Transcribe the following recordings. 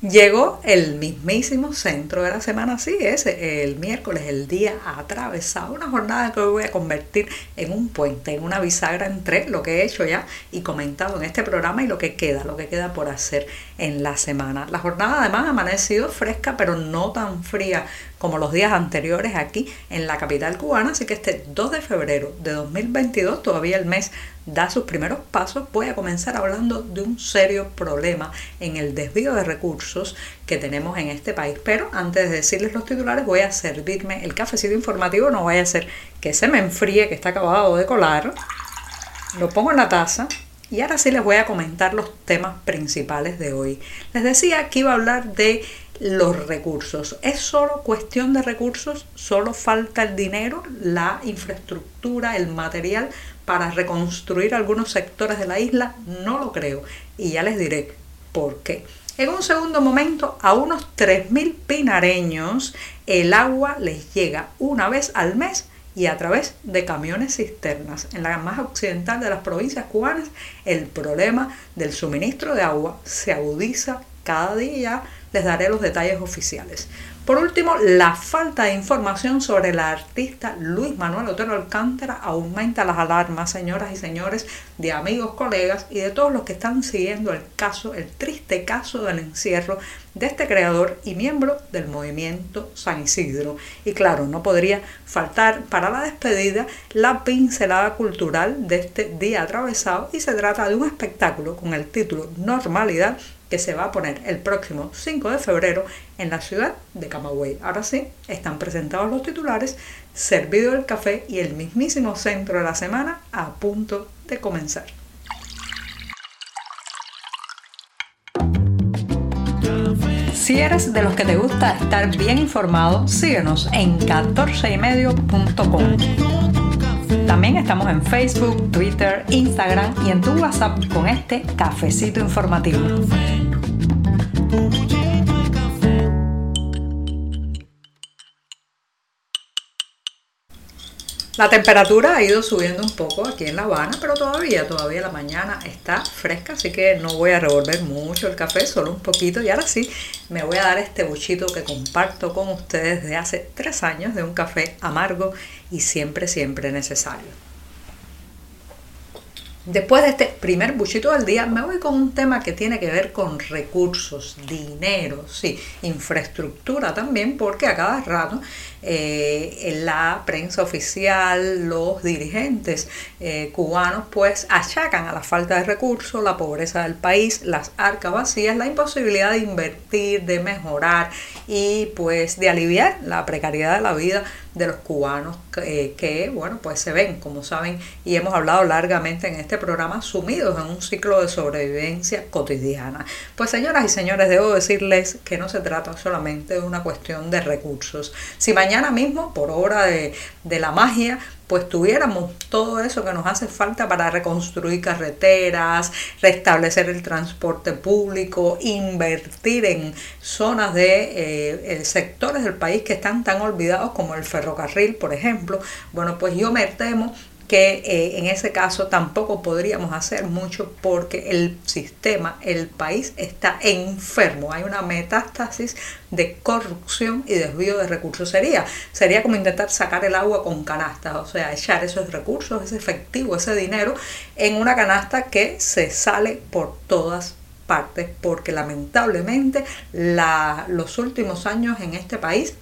Llegó el mismísimo centro de la semana, sí, ese, el miércoles, el día atravesado, una jornada que hoy voy a convertir en un puente, en una bisagra entre lo que he hecho ya y comentado en este programa y lo que queda, lo que queda por hacer en la semana. La jornada además ha amanecido fresca, pero no tan fría como los días anteriores aquí en la capital cubana, así que este 2 de febrero de 2022, todavía el mes da sus primeros pasos, voy a comenzar hablando de un serio problema en el desvío de recursos que tenemos en este país. Pero antes de decirles los titulares, voy a servirme el cafecito informativo, no vaya a ser que se me enfríe, que está acabado de colar. Lo pongo en la taza y ahora sí les voy a comentar los temas principales de hoy. Les decía que iba a hablar de los recursos. ¿Es solo cuestión de recursos? ¿Solo falta el dinero, la infraestructura, el material para reconstruir algunos sectores de la isla? No lo creo. Y ya les diré por qué. En un segundo momento, a unos 3.000 pinareños el agua les llega una vez al mes y a través de camiones cisternas. En la más occidental de las provincias cubanas, el problema del suministro de agua se agudiza cada día les daré los detalles oficiales. Por último, la falta de información sobre el artista Luis Manuel Otero Alcántara aumenta las alarmas, señoras y señores, de amigos, colegas y de todos los que están siguiendo el caso, el triste caso del encierro de este creador y miembro del movimiento San Isidro. Y claro, no podría faltar para la despedida la pincelada cultural de este día atravesado y se trata de un espectáculo con el título Normalidad que se va a poner el próximo 5 de febrero en la ciudad de Camagüey. Ahora sí, están presentados los titulares, servido el café y el mismísimo centro de la semana a punto de comenzar. Si eres de los que te gusta estar bien informado, síguenos en 14ymedio.com. Estamos en Facebook, Twitter, Instagram y en tu WhatsApp con este cafecito informativo. La temperatura ha ido subiendo un poco aquí en La Habana, pero todavía, todavía la mañana está fresca, así que no voy a revolver mucho el café, solo un poquito. Y ahora sí, me voy a dar este buchito que comparto con ustedes de hace tres años de un café amargo y siempre, siempre necesario. Después de este primer buchito del día, me voy con un tema que tiene que ver con recursos, dinero, sí, infraestructura también, porque a cada rato eh, la prensa oficial, los dirigentes eh, cubanos, pues achacan a la falta de recursos, la pobreza del país, las arcas vacías, la imposibilidad de invertir, de mejorar y pues de aliviar la precariedad de la vida de los cubanos eh, que, bueno, pues se ven, como saben, y hemos hablado largamente en este programa, sumidos en un ciclo de sobrevivencia cotidiana. Pues señoras y señores, debo decirles que no se trata solamente de una cuestión de recursos. Si mañana mismo, por obra de, de la magia, pues tuviéramos todo eso que nos hace falta para reconstruir carreteras, restablecer el transporte público, invertir en zonas de eh, sectores del país que están tan olvidados como el ferrocarril, por ejemplo. Bueno, pues yo me temo que eh, en ese caso tampoco podríamos hacer mucho porque el sistema, el país está enfermo. Hay una metástasis de corrupción y desvío de recursos. Sería, sería como intentar sacar el agua con canastas, o sea, echar esos recursos, ese efectivo, ese dinero en una canasta que se sale por todas partes porque lamentablemente la, los últimos años en este país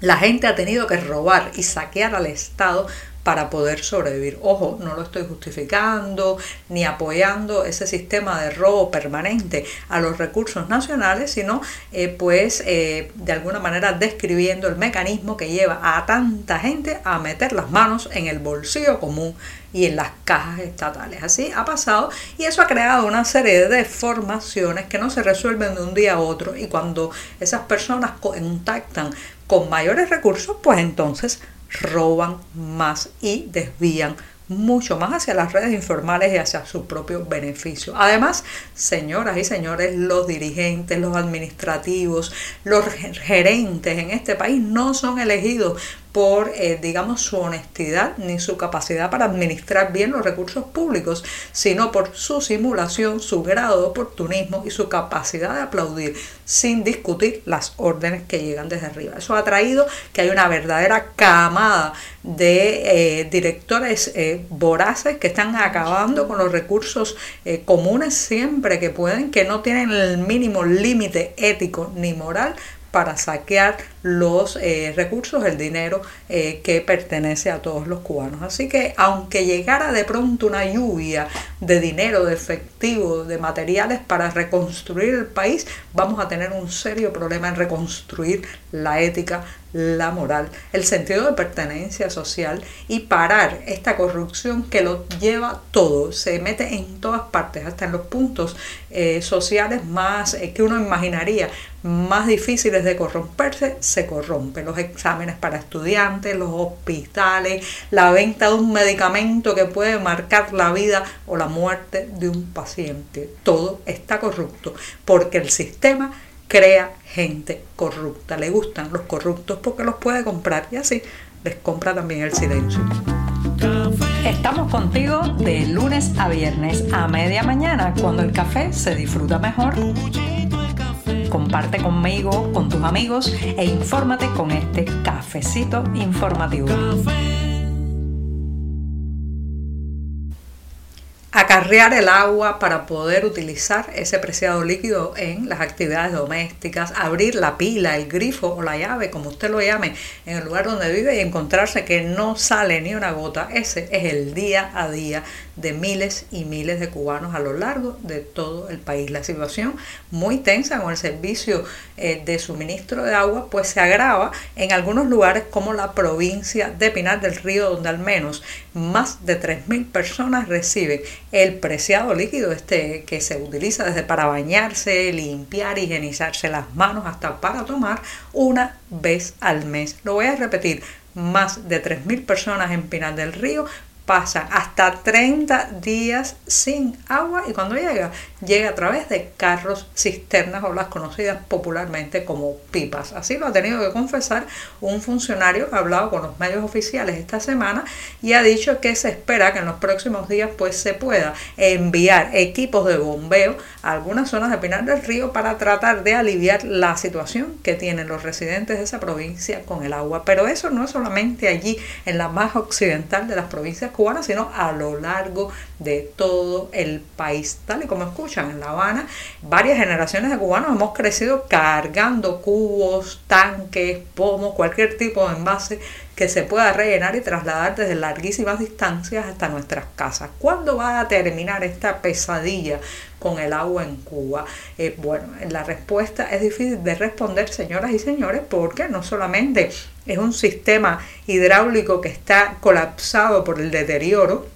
la gente ha tenido que robar y saquear al Estado para poder sobrevivir. Ojo, no lo estoy justificando ni apoyando ese sistema de robo permanente a los recursos nacionales, sino eh, pues eh, de alguna manera describiendo el mecanismo que lleva a tanta gente a meter las manos en el bolsillo común y en las cajas estatales. Así ha pasado y eso ha creado una serie de deformaciones que no se resuelven de un día a otro y cuando esas personas contactan con mayores recursos, pues entonces roban más y desvían mucho más hacia las redes informales y hacia su propio beneficio. Además, señoras y señores, los dirigentes, los administrativos, los gerentes en este país no son elegidos por, eh, digamos, su honestidad ni su capacidad para administrar bien los recursos públicos, sino por su simulación, su grado de oportunismo y su capacidad de aplaudir sin discutir las órdenes que llegan desde arriba. Eso ha traído que hay una verdadera camada de eh, directores eh, voraces que están acabando con los recursos comunes siempre que pueden, que no tienen el mínimo límite ético ni moral para saquear los eh, recursos, el dinero eh, que pertenece a todos los cubanos. Así que aunque llegara de pronto una lluvia de dinero, de efectivo, de materiales para reconstruir el país, vamos a tener un serio problema en reconstruir la ética, la moral, el sentido de pertenencia social y parar esta corrupción que lo lleva todo, se mete en todas partes, hasta en los puntos eh, sociales más que uno imaginaría más difíciles de corromperse, se corrompen. Los exámenes para estudiantes, los hospitales, la venta de un medicamento que puede marcar la vida o la muerte de un paciente. Todo está corrupto porque el sistema crea gente corrupta. Le gustan los corruptos porque los puede comprar y así les compra también el silencio. Estamos contigo de lunes a viernes a media mañana cuando el café se disfruta mejor. Comparte conmigo, con tus amigos e infórmate con este cafecito informativo. acarrear el agua para poder utilizar ese preciado líquido en las actividades domésticas, abrir la pila, el grifo o la llave, como usted lo llame, en el lugar donde vive y encontrarse que no sale ni una gota. Ese es el día a día de miles y miles de cubanos a lo largo de todo el país. La situación muy tensa con el servicio eh, de suministro de agua pues se agrava en algunos lugares como la provincia de Pinar del Río donde al menos más de 3.000 personas reciben el preciado líquido este que se utiliza desde para bañarse, limpiar, higienizarse las manos hasta para tomar una vez al mes. Lo voy a repetir, más de 3.000 personas en Pinar del Río pasa hasta 30 días sin agua y cuando llega, llega a través de carros cisternas o las conocidas popularmente como pipas. Así lo ha tenido que confesar un funcionario que ha hablado con los medios oficiales esta semana y ha dicho que se espera que en los próximos días pues se pueda enviar equipos de bombeo a algunas zonas de Pinar del Río para tratar de aliviar la situación que tienen los residentes de esa provincia con el agua. Pero eso no es solamente allí en la más occidental de las provincias cubana, sino a lo largo de todo el país. Tal y como escuchan, en La Habana, varias generaciones de cubanos hemos crecido cargando cubos, tanques, pomos, cualquier tipo de envase que se pueda rellenar y trasladar desde larguísimas distancias hasta nuestras casas. ¿Cuándo va a terminar esta pesadilla con el agua en Cuba? Eh, bueno, la respuesta es difícil de responder, señoras y señores, porque no solamente es un sistema hidráulico que está colapsado por el deterioro,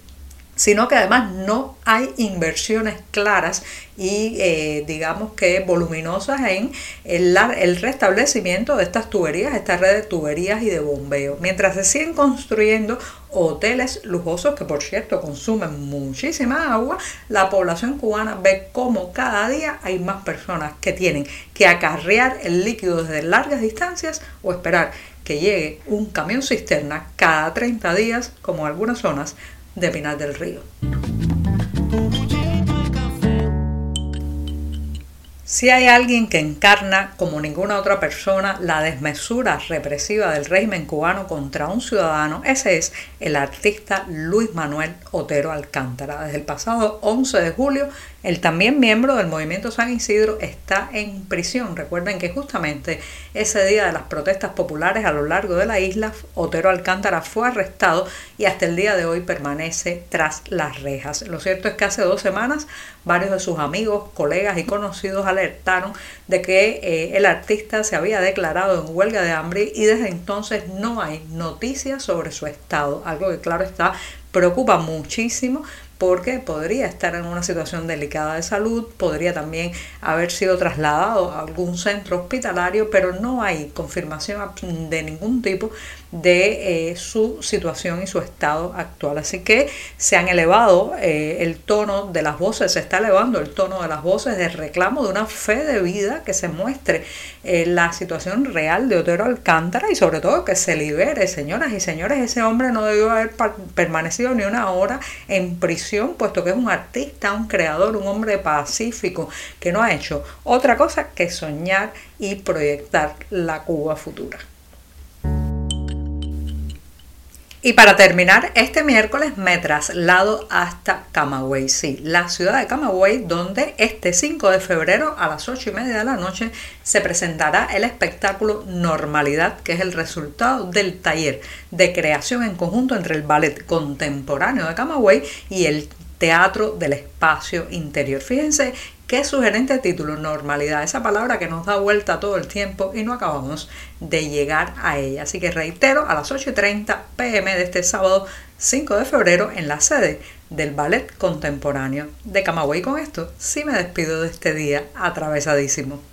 sino que además no hay inversiones claras y eh, digamos que voluminosas en el, el, restablecimiento de estas tuberías, esta red de tuberías y de bombeo. Mientras se siguen construyendo hoteles lujosos que por cierto consumen muchísima agua, la población cubana ve cómo cada día hay más personas que tienen que acarrear el líquido desde largas distancias o esperar que llegue un camión cisterna cada 30 días, como algunas zonas de Pinar del Río. Si hay alguien que encarna como ninguna otra persona la desmesura represiva del régimen cubano contra un ciudadano, ese es el artista Luis Manuel Otero Alcántara. Desde el pasado 11 de julio el también miembro del movimiento San Isidro está en prisión. Recuerden que justamente ese día de las protestas populares a lo largo de la isla, Otero Alcántara fue arrestado y hasta el día de hoy permanece tras las rejas. Lo cierto es que hace dos semanas varios de sus amigos, colegas y conocidos alertaron de que eh, el artista se había declarado en huelga de hambre y desde entonces no hay noticias sobre su estado, algo que claro está preocupa muchísimo porque podría estar en una situación delicada de salud, podría también haber sido trasladado a algún centro hospitalario, pero no hay confirmación de ningún tipo de eh, su situación y su estado actual. Así que se han elevado eh, el tono de las voces, se está elevando el tono de las voces de reclamo de una fe de vida que se muestre eh, la situación real de Otero Alcántara y sobre todo que se libere, señoras y señores, ese hombre no debió haber permanecido ni una hora en prisión, puesto que es un artista, un creador, un hombre pacífico, que no ha hecho otra cosa que soñar y proyectar la Cuba futura. Y para terminar, este miércoles me traslado hasta Camagüey, sí, la ciudad de Camagüey, donde este 5 de febrero a las 8 y media de la noche se presentará el espectáculo Normalidad, que es el resultado del taller de creación en conjunto entre el ballet contemporáneo de Camagüey y el teatro del espacio interior. Fíjense Qué sugerente título, normalidad, esa palabra que nos da vuelta todo el tiempo y no acabamos de llegar a ella. Así que reitero, a las 8.30 pm de este sábado 5 de febrero en la sede del Ballet Contemporáneo de Camagüey. Con esto sí me despido de este día atravesadísimo.